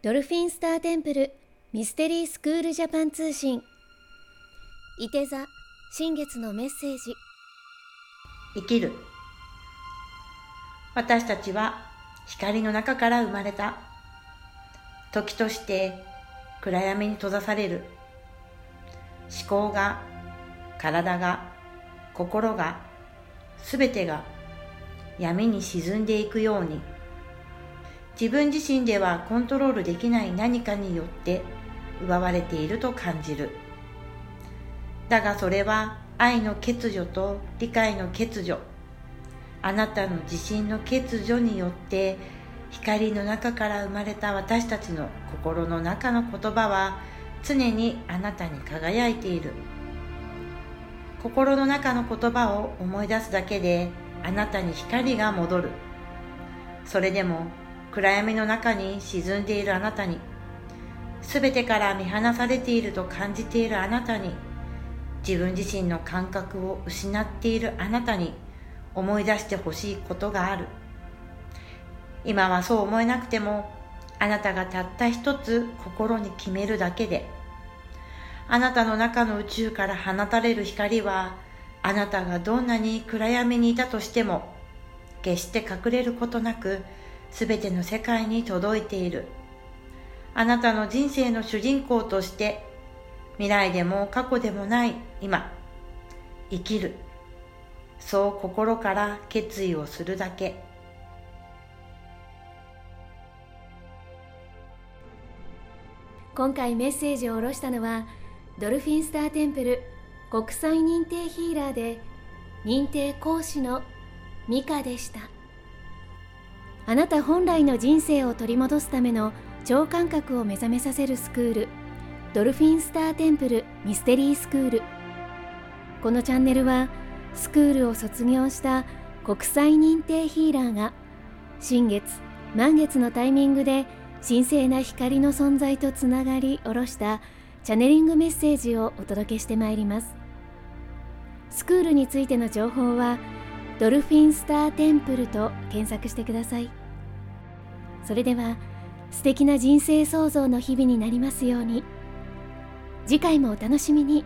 ドルフィンスターテンプルミステリースクールジャパン通信。いて座新月のメッセージ。生きる。私たちは光の中から生まれた。時として暗闇に閉ざされる。思考が体が心がすべてが闇に沈んでいくように。自分自身ではコントロールできない何かによって奪われていると感じる。だがそれは愛の欠如と理解の欠如。あなたの自信の欠如によって光の中から生まれた私たちの心の中の言葉は常にあなたに輝いている。心の中の言葉を思い出すだけであなたに光が戻る。それでも暗闇の中に沈んでいるあなたに。全てから見放されていると感じているあなたに。自分自身の感覚を失っているあなたに。思い出してほしいことがある。今はそう思えなくてもあなたがたった一つ心に決めるだけで。あなたの中の宇宙から放たれる光はあなたがどんなに暗闇にいたとしても決して隠れることなく全ての世界に届いている。あなたの人生の主人公として未来でも過去でもない今生きる。そう心から決意をするだけ。今回メッセージを下ろしたのはドルフィンスターテンプル国際認定ヒーラーで認定講師のミカでした。あなた本来の人生を取り戻すための超感覚を目覚めさせるスクールドルフィンスターテンプルミステリースクール。このチャンネルはスクールを卒業した国際認定ヒーラーが新月満月のタイミングで神聖な光の存在とつながり下ろしたチャネリングメッセージをお届けしてまいります。スクールについての情報はドルフィンスターテンプルと検索してくださいそれでは素敵な人生創造の日々になりますように次回もお楽しみに。